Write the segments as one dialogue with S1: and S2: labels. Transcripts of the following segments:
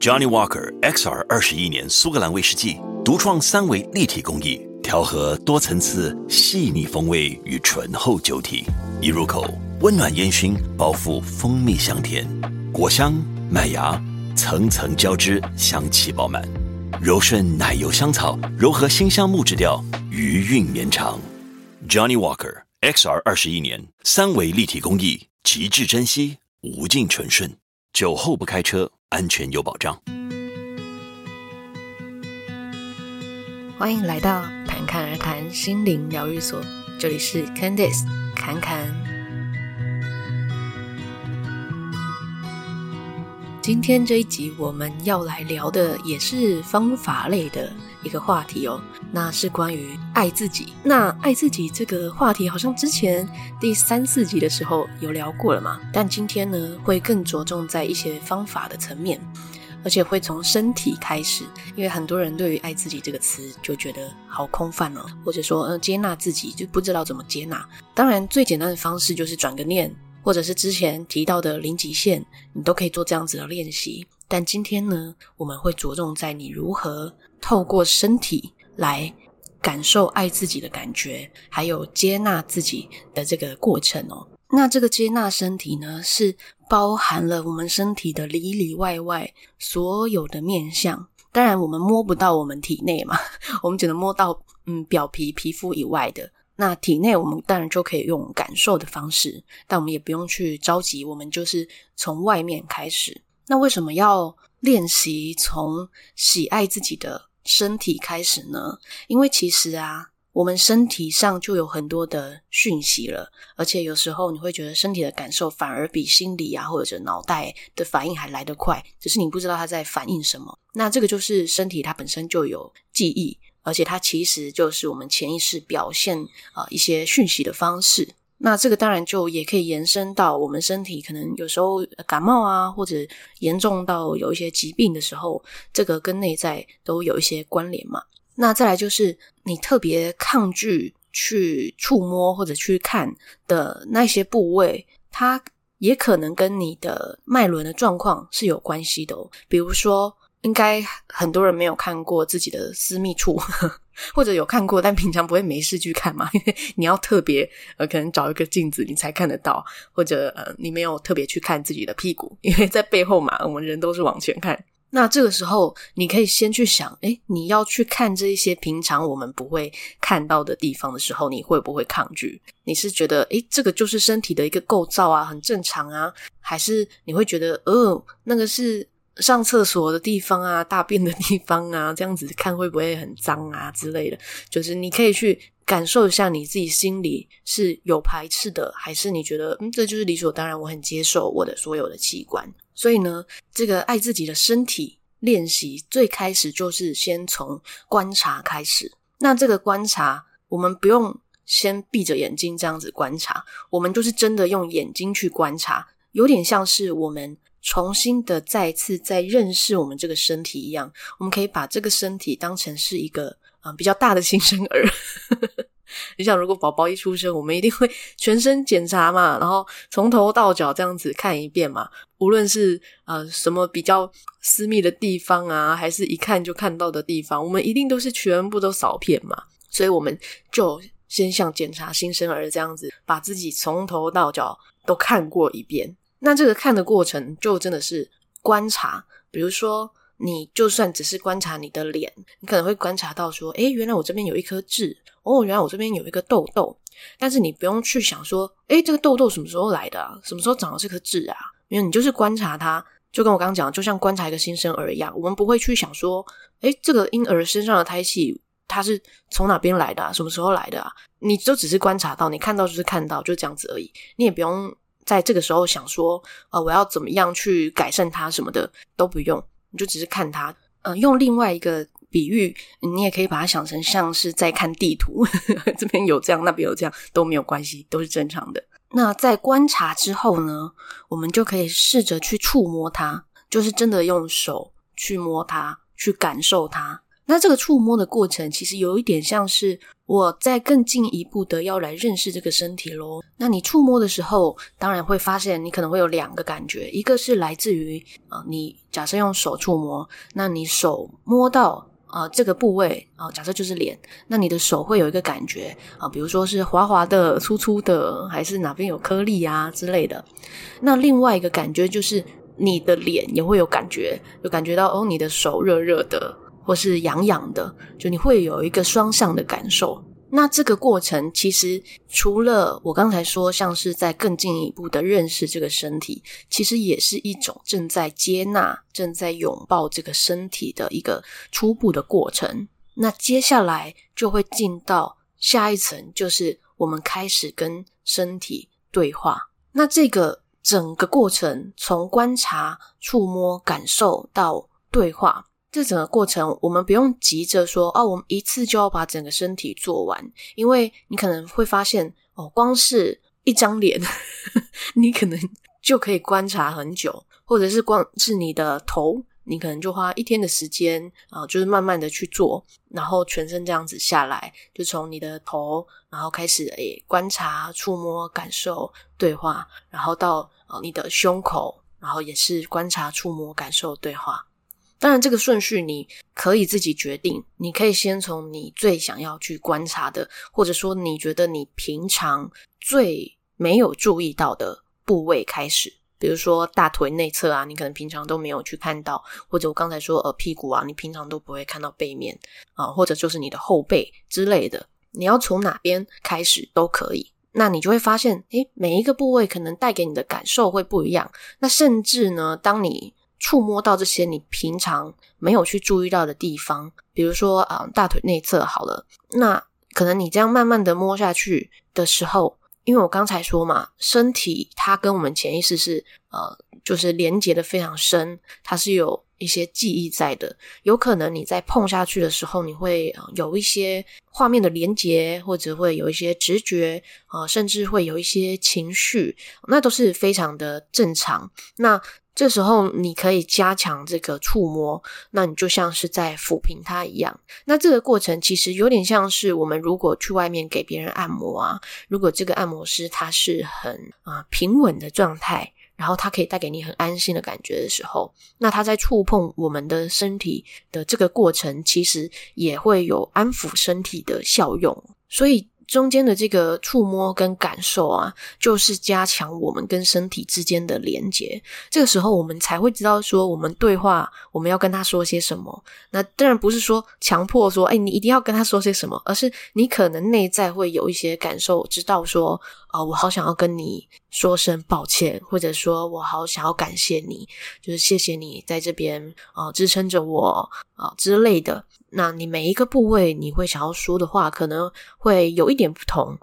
S1: Johnny Walker XR 二十一年苏格兰威士忌独创三维立体工艺，调和多层次细腻风味与醇厚酒体，一入口温暖烟熏，包覆蜂蜜香甜，果香麦芽层层交织，香气饱满，柔顺奶油香草，柔和辛香木质调，余韵绵长。Johnny Walker XR 二十一年三维立体工艺，极致珍惜，无尽醇顺。酒后不开车，安全有保障。
S2: 欢迎来到侃侃而谈心灵疗愈所，这里是 Candice 侃侃。今天这一集我们要来聊的也是方法类的一个话题哦。那是关于爱自己。那爱自己这个话题，好像之前第三四集的时候有聊过了嘛？但今天呢，会更着重在一些方法的层面，而且会从身体开始，因为很多人对于爱自己这个词就觉得好空泛哦，或者说，嗯，接纳自己就不知道怎么接纳。当然，最简单的方式就是转个念，或者是之前提到的零极限，你都可以做这样子的练习。但今天呢，我们会着重在你如何透过身体。来感受爱自己的感觉，还有接纳自己的这个过程哦。那这个接纳身体呢，是包含了我们身体的里里外外所有的面相。当然，我们摸不到我们体内嘛，我们只能摸到嗯表皮皮肤以外的。那体内我们当然就可以用感受的方式，但我们也不用去着急，我们就是从外面开始。那为什么要练习从喜爱自己的身体开始呢？因为其实啊，我们身体上就有很多的讯息了，而且有时候你会觉得身体的感受反而比心理啊或者脑袋的反应还来得快，只是你不知道它在反应什么。那这个就是身体它本身就有记忆，而且它其实就是我们潜意识表现啊、一些讯息的方式。那这个当然就也可以延伸到我们身体，可能有时候感冒啊，或者严重到有一些疾病的时候，这个跟内在都有一些关联嘛。那再来就是你特别抗拒去触摸或者去看的那些部位，它也可能跟你的脉轮的状况是有关系的哦。比如说，应该很多人没有看过自己的私密处。或者有看过，但平常不会没事去看嘛，因为你要特别呃，可能找一个镜子你才看得到，或者呃，你没有特别去看自己的屁股，因为在背后嘛，我们人都是往前看。那这个时候，你可以先去想，诶，你要去看这一些平常我们不会看到的地方的时候，你会不会抗拒？你是觉得，诶，这个就是身体的一个构造啊，很正常啊，还是你会觉得，呃，那个是？上厕所的地方啊，大便的地方啊，这样子看会不会很脏啊之类的？就是你可以去感受一下，你自己心里是有排斥的，还是你觉得嗯，这就是理所当然，我很接受我的所有的器官。所以呢，这个爱自己的身体练习，最开始就是先从观察开始。那这个观察，我们不用先闭着眼睛这样子观察，我们就是真的用眼睛去观察，有点像是我们。重新的再次再认识我们这个身体一样，我们可以把这个身体当成是一个啊、比较大的新生儿。你想，如果宝宝一出生，我们一定会全身检查嘛，然后从头到脚这样子看一遍嘛。无论是呃什么比较私密的地方啊，还是一看就看到的地方，我们一定都是全部都扫遍嘛。所以我们就先像检查新生儿这样子，把自己从头到脚都看过一遍。那这个看的过程就真的是观察，比如说你就算只是观察你的脸，你可能会观察到说，诶，原来我这边有一颗痣，哦，原来我这边有一个痘痘，但是你不用去想说，诶，这个痘痘什么时候来的？什么时候长了这颗痣啊？因为你就是观察它，就跟我刚刚讲，就像观察一个新生儿一样，我们不会去想说，诶，这个婴儿身上的胎气它是从哪边来的？什么时候来的啊？你就只是观察到，你看到就是看到，就这样子而已，你也不用。在这个时候想说，呃，我要怎么样去改善它什么的都不用，你就只是看它。呃，用另外一个比喻，你也可以把它想成像是在看地图，这边有这样，那边有这样，都没有关系，都是正常的。那在观察之后呢，我们就可以试着去触摸它，就是真的用手去摸它，去感受它。那这个触摸的过程，其实有一点像是我在更进一步的要来认识这个身体咯。那你触摸的时候，当然会发现你可能会有两个感觉，一个是来自于啊、呃，你假设用手触摸，那你手摸到啊、呃、这个部位啊、假设就是脸，那你的手会有一个感觉啊、比如说是滑滑的、粗粗的，还是哪边有颗粒啊之类的。那另外一个感觉就是你的脸也会有感觉，就感觉到哦，你的手热热的。或是痒痒的，就你会有一个双向的感受。那这个过程其实除了我刚才说，像是在更进一步的认识这个身体，其实也是一种正在接纳、正在拥抱这个身体的一个初步的过程。那接下来就会进到下一层，就是我们开始跟身体对话。那这个整个过程，从观察、触摸、感受到对话。这整个过程，我们不用急着说哦，我们一次就要把整个身体做完，因为你可能会发现哦，光是一张脸，你可能就可以观察很久，或者是光是你的头，你可能就花一天的时间啊，就是慢慢的去做，然后全身这样子下来，就从你的头，然后开始诶观察、触摸、感受、对话，然后到呃你的胸口，然后也是观察、触摸、感受、对话。当然，这个顺序你可以自己决定。你可以先从你最想要去观察的，或者说你觉得你平常最没有注意到的部位开始。比如说大腿内侧啊，你可能平常都没有去看到；或者我刚才说呃屁股啊，你平常都不会看到背面啊，或者就是你的后背之类的。你要从哪边开始都可以。那你就会发现，诶，每一个部位可能带给你的感受会不一样。那甚至呢，当你触摸到这些你平常没有去注意到的地方，比如说啊，大腿内侧好了，那可能你这样慢慢的摸下去的时候，因为我刚才说嘛，身体它跟我们潜意识是呃，就是连接的非常深，它是有一些记忆在的，有可能你在碰下去的时候，你会有一些画面的连接，或者会有一些直觉啊，甚至会有一些情绪，那都是非常的正常。那这时候你可以加强这个触摸，那你就像是在抚平它一样。那这个过程其实有点像是我们如果去外面给别人按摩啊，如果这个按摩师他是很啊、平稳的状态，然后他可以带给你很安心的感觉的时候，那他在触碰我们的身体的这个过程，其实也会有安抚身体的效用。所以。中间的这个触摸跟感受啊，就是加强我们跟身体之间的连接。这个时候，我们才会知道说，我们对话我们要跟他说些什么。那当然不是说强迫说，哎，你一定要跟他说些什么，而是你可能内在会有一些感受，知道说，啊、我好想要跟你说声抱歉，或者说我好想要感谢你，就是谢谢你在这边啊、支撑着我啊、之类的。那你每一个部位你会想要说的话，可能会有一点不同。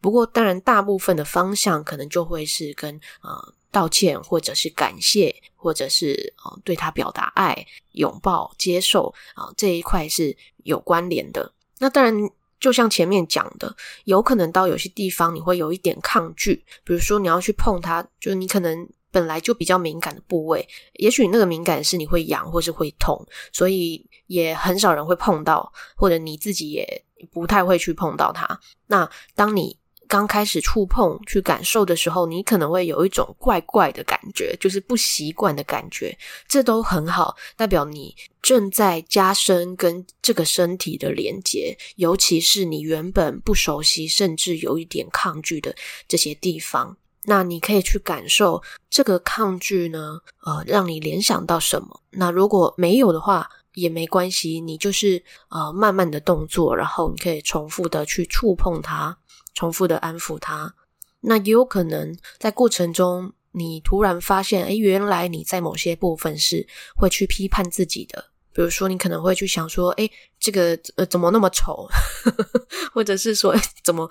S2: 不过，当然大部分的方向可能就会是跟呃道歉，或者是感谢，或者是呃对他表达爱、拥抱、接受啊、这一块是有关联的。那当然，就像前面讲的，有可能到有些地方你会有一点抗拒，比如说你要去碰它，就你可能。本来就比较敏感的部位，也许那个敏感是你会痒或是会痛，所以也很少人会碰到，或者你自己也不太会去碰到它。那当你刚开始触碰去感受的时候，你可能会有一种怪怪的感觉，就是不习惯的感觉，这都很好，代表你正在加深跟这个身体的连接，尤其是你原本不熟悉，甚至有一点抗拒的这些地方。那你可以去感受这个抗拒呢，呃，让你联想到什么？那如果没有的话，也没关系，你就是呃慢慢的动作，然后你可以重复的去触碰它，重复的安抚它。那也有可能在过程中，你突然发现，诶，原来你在某些部分是会去批判自己的。比如说，你可能会去想说，诶，这个呃怎么那么丑？或者是说，诶，怎么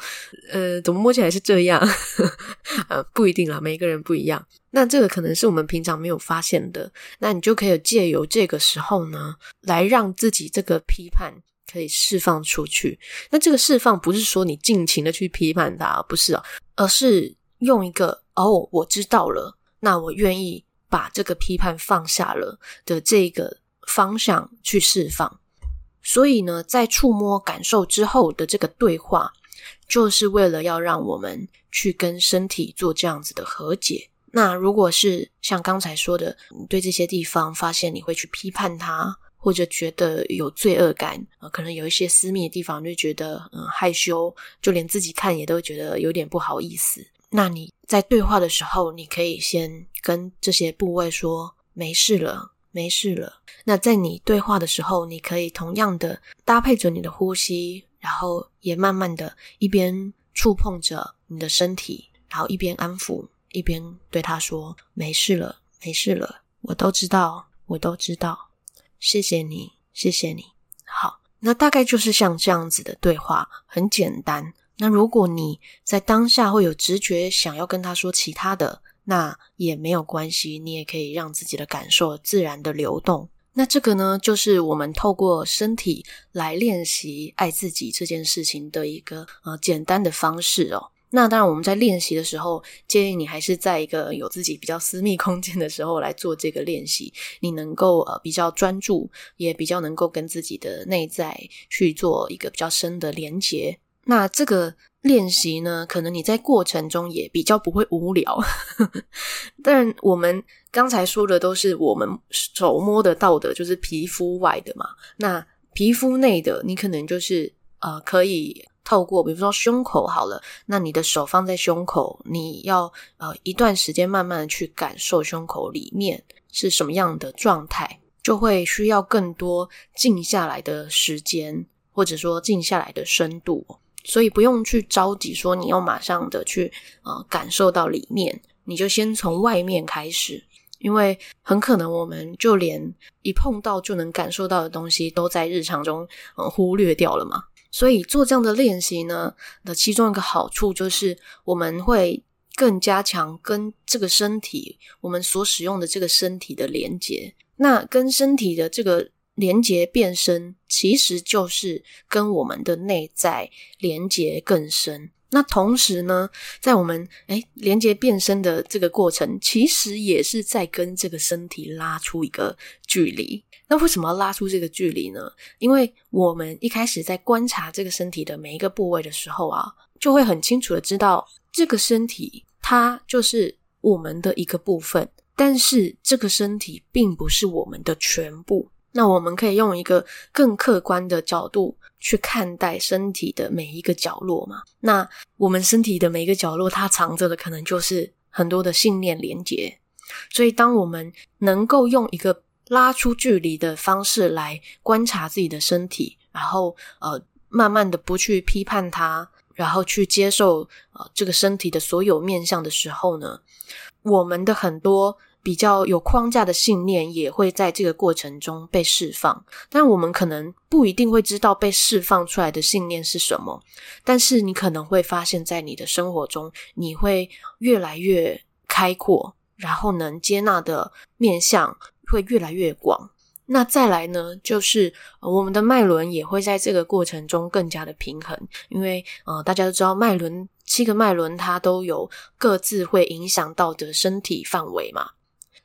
S2: 呃怎么摸起来是这样？呃，不一定啦，每个人不一样。那这个可能是我们平常没有发现的。那你就可以借由这个时候呢，来让自己这个批判可以释放出去。那这个释放不是说你尽情的去批判它，不是啊，而是用一个哦，我知道了，那我愿意把这个批判放下了的这个。方向去释放，所以呢，在触摸感受之后的这个对话，就是为了要让我们去跟身体做这样子的和解。那如果是像刚才说的，你对这些地方发现你会去批判它，或者觉得有罪恶感，呃，可能有一些私密的地方就觉得嗯害羞，就连自己看也都觉得有点不好意思。那你在对话的时候，你可以先跟这些部位说没事了，没事了。那在你对话的时候，你可以同样的搭配着你的呼吸，然后也慢慢的一边触碰着你的身体，然后一边安抚。一边对他说：“没事了，没事了，我都知道，我都知道，谢谢你，谢谢你。”好，那大概就是像这样子的对话，很简单。那如果你在当下会有直觉想要跟他说其他的，那也没有关系，你也可以让自己的感受自然的流动。那这个呢，就是我们透过身体来练习爱自己这件事情的一个呃简单的方式哦。那当然，我们在练习的时候，建议你还是在一个有自己比较私密空间的时候来做这个练习。你能够呃比较专注，也比较能够跟自己的内在去做一个比较深的连接。那这个练习呢，可能你在过程中也比较不会无聊。但我们刚才说的都是我们手摸得到的，就是皮肤外的嘛。那皮肤内的，你可能就是呃可以。透过比如说胸口好了，那你的手放在胸口，你要呃一段时间慢慢的去感受胸口里面是什么样的状态，就会需要更多静下来的时间，或者说静下来的深度，所以不用去着急说你要马上的去呃感受到里面，你就先从外面开始，因为很可能我们就连一碰到就能感受到的东西，都在日常中呃忽略掉了嘛。所以做这样的练习呢，的其中一个好处就是我们会更加强跟这个身体，我们所使用的这个身体的连接。那跟身体的这个连接变深，其实就是跟我们的内在连接更深。那同时呢，在我们诶连接变深的这个过程，其实也是在跟这个身体拉出一个距离。那为什么要拉出这个距离呢？因为我们一开始在观察这个身体的每一个部位的时候啊，就会很清楚的知道这个身体它就是我们的一个部分，但是这个身体并不是我们的全部。那我们可以用一个更客观的角度去看待身体的每一个角落嘛。那我们身体的每一个角落，它藏着的可能就是很多的信念连结。所以，当我们能够用一个拉出距离的方式来观察自己的身体，然后呃，慢慢的不去批判它，然后去接受呃这个身体的所有面向的时候呢，我们的很多比较有框架的信念也会在这个过程中被释放。但我们可能不一定会知道被释放出来的信念是什么，但是你可能会发现，在你的生活中，你会越来越开阔，然后能接纳的面向。会越来越广。那再来呢，就是我们的脉轮也会在这个过程中更加的平衡，因为呃，大家都知道脉轮，七个脉轮它都有各自会影响到的身体范围嘛。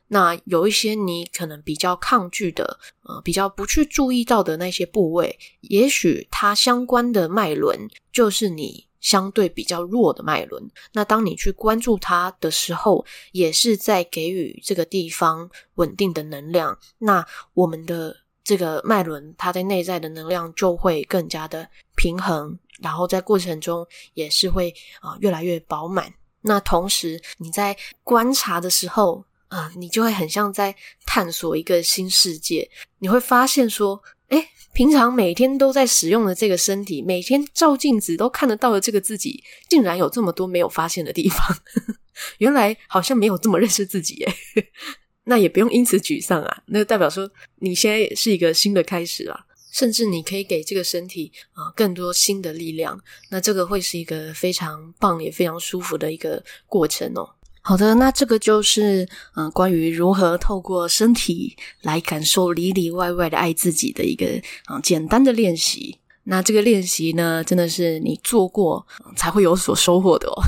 S2: 那有一些你可能比较抗拒的，呃，比较不去注意到的那些部位，也许它相关的脉轮就是你。相对比较弱的脉轮，那当你去关注它的时候，也是在给予这个地方稳定的能量。那我们的这个脉轮，它在内在的能量就会更加的平衡，然后在过程中也是会啊、越来越饱满。那同时你在观察的时候啊、你就会很像在探索一个新世界，你会发现说，诶平常每天都在使用的这个身体，每天照镜子都看得到的这个自己，竟然有这么多没有发现的地方。原来好像没有这么认识自己耶。那也不用因此沮丧啊，那代表说你现在也是一个新的开始啊，甚至你可以给这个身体啊更多新的力量。那这个会是一个非常棒也非常舒服的一个过程哦。好的，那这个就是嗯、关于如何透过身体来感受里里外外的爱自己的一个嗯、简单的练习。那这个练习呢，真的是你做过、才会有所收获的哦。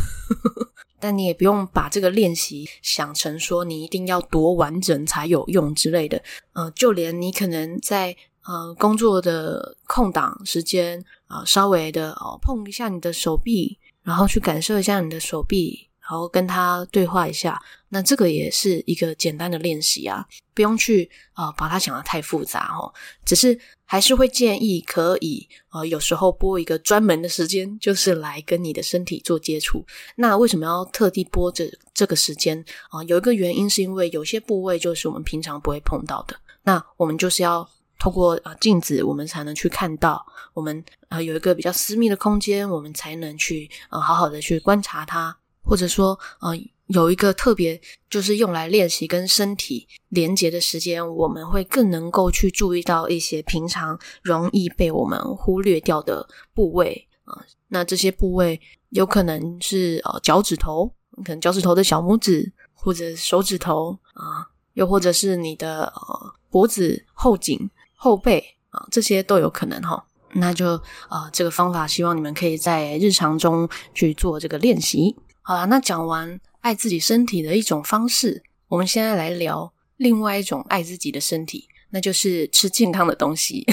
S2: 但你也不用把这个练习想成说你一定要多完整才有用之类的。嗯、就连你可能在呃工作的空档时间啊、稍微的哦碰一下你的手臂，然后去感受一下你的手臂。然后跟他对话一下，那这个也是一个简单的练习啊，不用去啊、把它想得太复杂哦，只是还是会建议可以呃有时候拨一个专门的时间，就是来跟你的身体做接触。那为什么要特地拨这这个时间啊、有一个原因是因为有些部位就是我们平常不会碰到的，那我们就是要透过啊、镜子，我们才能去看到，我们啊、有一个比较私密的空间，我们才能去呃好好的去观察它。或者说，呃，有一个特别就是用来练习跟身体连接的时间，我们会更能够去注意到一些平常容易被我们忽略掉的部位啊、那这些部位有可能是呃脚趾头，可能脚趾头的小拇指，或者手指头啊、又或者是你的呃脖子后颈、后背啊、这些都有可能哈。那就呃这个方法，希望你们可以在日常中去做这个练习。好啦，那讲完爱自己身体的一种方式，我们现在来聊另外一种爱自己的身体，那就是吃健康的东西。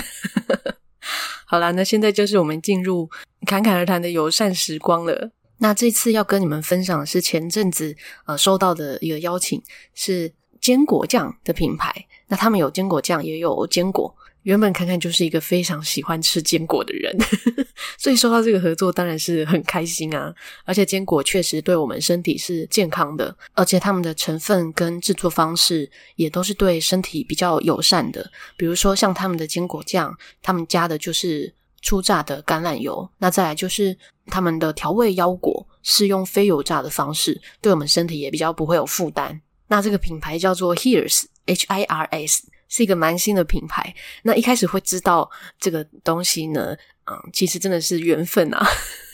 S2: 好啦，那现在就是我们进入侃侃而谈的友善时光了。那这次要跟你们分享的是前阵子呃收到的一个邀请，是坚果酱的品牌。那他们有坚果酱，也有坚果。原本侃侃就是一个非常喜欢吃坚果的人，所以收到这个合作当然是很开心啊！而且坚果确实对我们身体是健康的，而且他们的成分跟制作方式也都是对身体比较友善的。比如说像他们的坚果酱，他们加的就是初榨的橄榄油，那再来就是他们的调味腰果是用非油炸的方式，对我们身体也比较不会有负担。那这个品牌叫做 Hirs，H I R S。是一个蛮新的品牌，那一开始会知道这个东西呢，嗯，其实真的是缘分啊，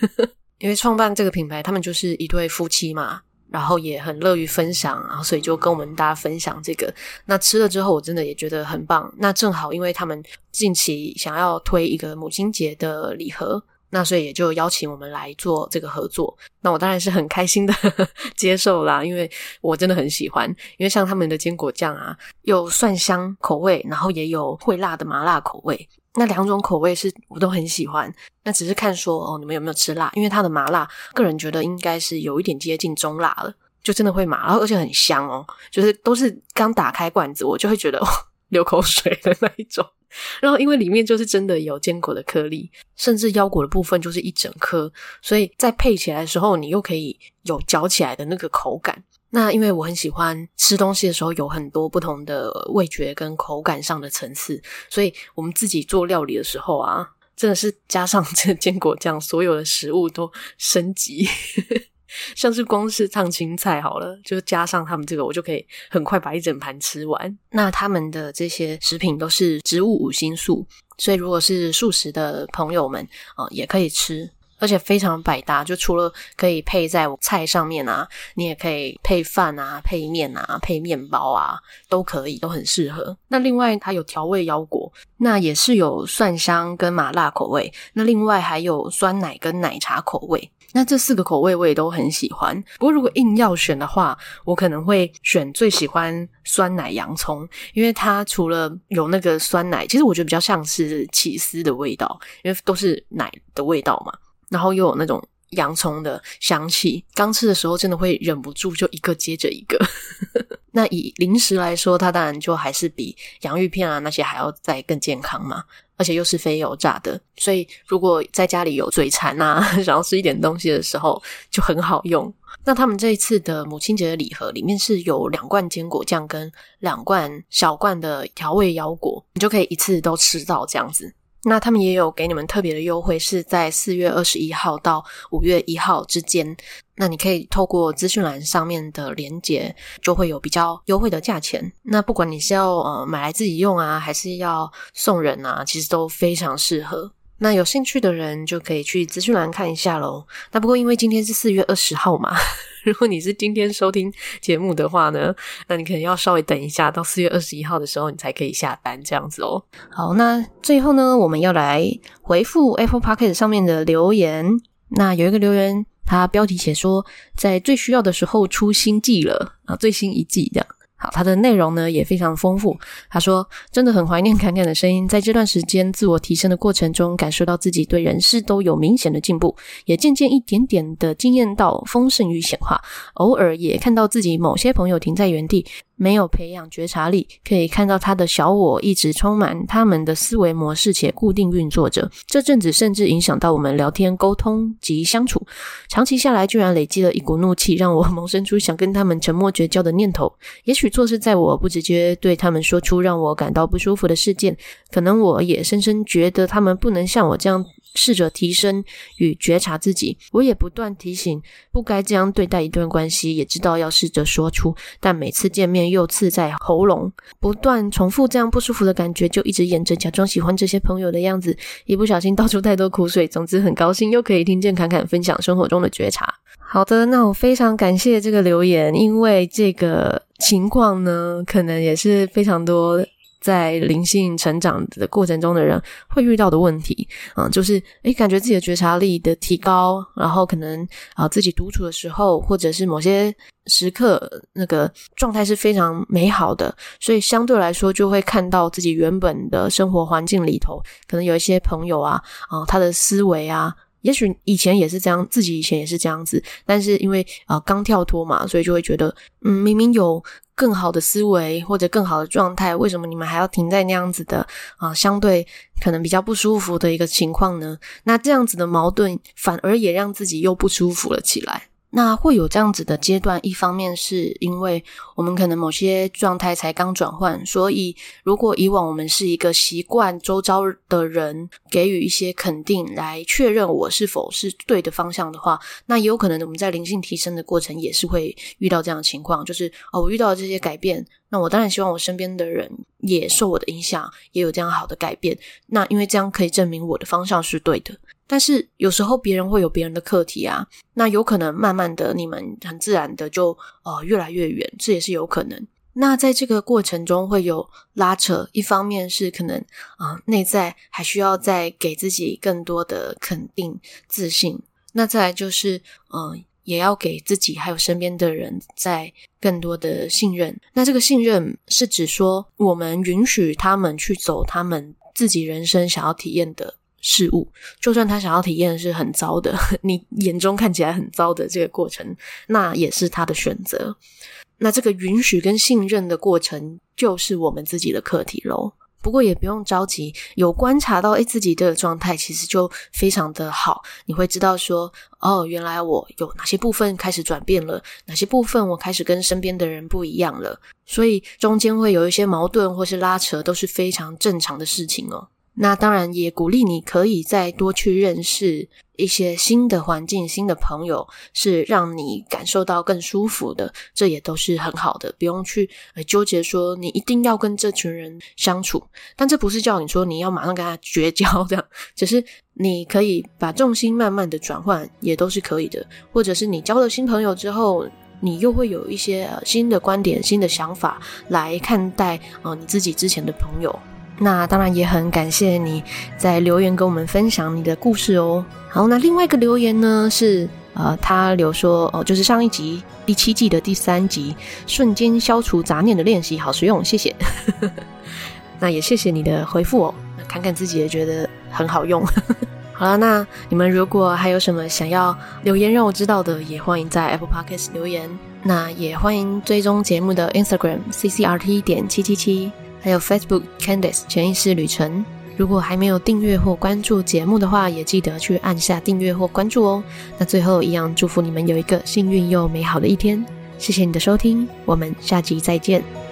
S2: 因为创办这个品牌，他们就是一对夫妻嘛，然后也很乐于分享，然后所以就跟我们大家分享这个。那吃了之后，我真的也觉得很棒。那正好，因为他们近期想要推一个母亲节的礼盒。那所以也就邀请我们来做这个合作，那我当然是很开心的 接受啦，因为我真的很喜欢，因为像他们的坚果酱啊，有蒜香口味，然后也有会辣的麻辣口味，那两种口味是我都很喜欢。那只是看说哦，你们有没有吃辣？因为它的麻辣，个人觉得应该是有一点接近中辣了，就真的会麻，然后而且很香哦，就是都是刚打开罐子，我就会觉得，流口水的那一种。然后，因为里面就是真的有坚果的颗粒，甚至腰果的部分就是一整颗，所以在配起来的时候，你又可以有嚼起来的那个口感。那因为我很喜欢吃东西的时候有很多不同的味觉跟口感上的层次，所以我们自己做料理的时候啊，真的是加上这坚果酱，所有的食物都升级。像是光是烫青菜好了，就加上他们这个，我就可以很快把一整盘吃完。那他们的这些食品都是植物五辛素，所以如果是素食的朋友们啊，也可以吃，而且非常百搭。就除了可以配在菜上面啊，你也可以配饭啊、配面啊、配面包啊，都可以，都很适合。那另外它有调味腰果，那也是有蒜香跟麻辣口味。那另外还有酸奶跟奶茶口味。那这四个口味我也都很喜欢，不过如果硬要选的话，我可能会选最喜欢酸奶洋葱，因为它除了有那个酸奶，其实我觉得比较像是起司的味道，因为都是奶的味道嘛，然后又有那种洋葱的香气，刚吃的时候真的会忍不住就一个接着一个。那以零食来说，它当然就还是比洋芋片啊那些还要再更健康嘛。而且又是非油炸的，所以如果在家里有嘴馋啊，想要吃一点东西的时候，就很好用。那他们这一次的母亲节的礼盒里面是有两罐坚果酱跟两罐小罐的调味腰果，你就可以一次都吃到这样子。那他们也有给你们特别的优惠，是在四月二十一号到五月一号之间。那你可以透过资讯栏上面的连接，就会有比较优惠的价钱。那不管你是要呃买来自己用啊，还是要送人啊，其实都非常适合。那有兴趣的人就可以去资讯栏看一下喽。那不过因为今天是四月二十号嘛，如果你是今天收听节目的话呢，那你可能要稍微等一下，到四月二十一号的时候你才可以下单这样子哦。好，那最后呢，我们要来回复 Apple Podcast 上面的留言。那有一个留言。它标题写说，在最需要的时候出新季了啊，最新一季这样。好，他的内容呢也非常丰富。他说：“真的很怀念侃侃的声音，在这段时间自我提升的过程中，感受到自己对人事都有明显的进步，也渐渐一点点的惊艳到丰盛与显化。偶尔也看到自己某些朋友停在原地。”没有培养觉察力，可以看到他的小我一直充满他们的思维模式，且固定运作着。这阵子甚至影响到我们聊天、沟通及相处。长期下来，居然累积了一股怒气，让我 萌生出想跟他们沉默绝交的念头。也许错是在我不直接对他们说出让我感到不舒服的事件，可能我也深深觉得他们不能像我这样。试着提升与觉察自己，我也不断提醒不该这样对待一段关系，也知道要试着说出，但每次见面又刺在喉咙，不断重复这样不舒服的感觉，就一直演着假装喜欢这些朋友的样子，一不小心倒出太多苦水。总之很高兴又可以听见侃侃分享生活中的觉察。好的，那我非常感谢这个留言，因为这个情况呢，可能也是非常多。在灵性成长的过程中的人会遇到的问题，嗯，就是诶，感觉自己的觉察力的提高，然后可能啊，自己独处的时候，或者是某些时刻，那个状态是非常美好的，所以相对来说，就会看到自己原本的生活环境里头，可能有一些朋友啊，啊，他的思维啊，也许以前也是这样，自己以前也是这样子，但是因为啊刚跳脱嘛，所以就会觉得，嗯，明明有。更好的思维或者更好的状态，为什么你们还要停在那样子的啊？相对可能比较不舒服的一个情况呢？那这样子的矛盾，反而也让自己又不舒服了起来。那会有这样子的阶段，一方面是因为我们可能某些状态才刚转换，所以如果以往我们是一个习惯周遭的人给予一些肯定来确认我是否是对的方向的话，那也有可能我们在灵性提升的过程也是会遇到这样的情况，就是哦，我遇到了这些改变，那我当然希望我身边的人也受我的影响，也有这样好的改变，那因为这样可以证明我的方向是对的。但是有时候别人会有别人的课题啊，那有可能慢慢的你们很自然的就呃越来越远，这也是有可能。那在这个过程中会有拉扯，一方面是可能啊、内在还需要再给自己更多的肯定自信，那再来就是嗯、也要给自己还有身边的人在更多的信任。那这个信任是指说我们允许他们去走他们自己人生想要体验的。事物，就算他想要体验是很糟的，你眼中看起来很糟的这个过程，那也是他的选择。那这个允许跟信任的过程，就是我们自己的课题喽。不过也不用着急，有观察到诶自己的状态，其实就非常的好。你会知道说，哦，原来我有哪些部分开始转变了，哪些部分我开始跟身边的人不一样了。所以中间会有一些矛盾或是拉扯，都是非常正常的事情哦。那当然也鼓励你可以再多去认识一些新的环境、新的朋友，是让你感受到更舒服的，这也都是很好的，不用去纠结说你一定要跟这群人相处。但这不是叫你说你要马上跟他绝交这样，只是你可以把重心慢慢的转换，也都是可以的。或者是你交了新朋友之后，你又会有一些新的观点、新的想法来看待呃你自己之前的朋友。那当然也很感谢你在留言跟我们分享你的故事哦。好，那另外一个留言呢是呃，他留说哦，就是上一集第七季的第三集，瞬间消除杂念的练习，好实用，谢谢。那也谢谢你的回复哦，看看自己也觉得很好用。好了，那你们如果还有什么想要留言让我知道的，也欢迎在 Apple Podcast 留言。那也欢迎追踪节目的 Instagram CCRT 点七七七。还有 Facebook Candice 潜意识旅程，如果还没有订阅或关注节目的话，也记得去按下订阅或关注哦。那最后一样，祝福你们有一个幸运又美好的一天。谢谢你的收听，我们下集再见。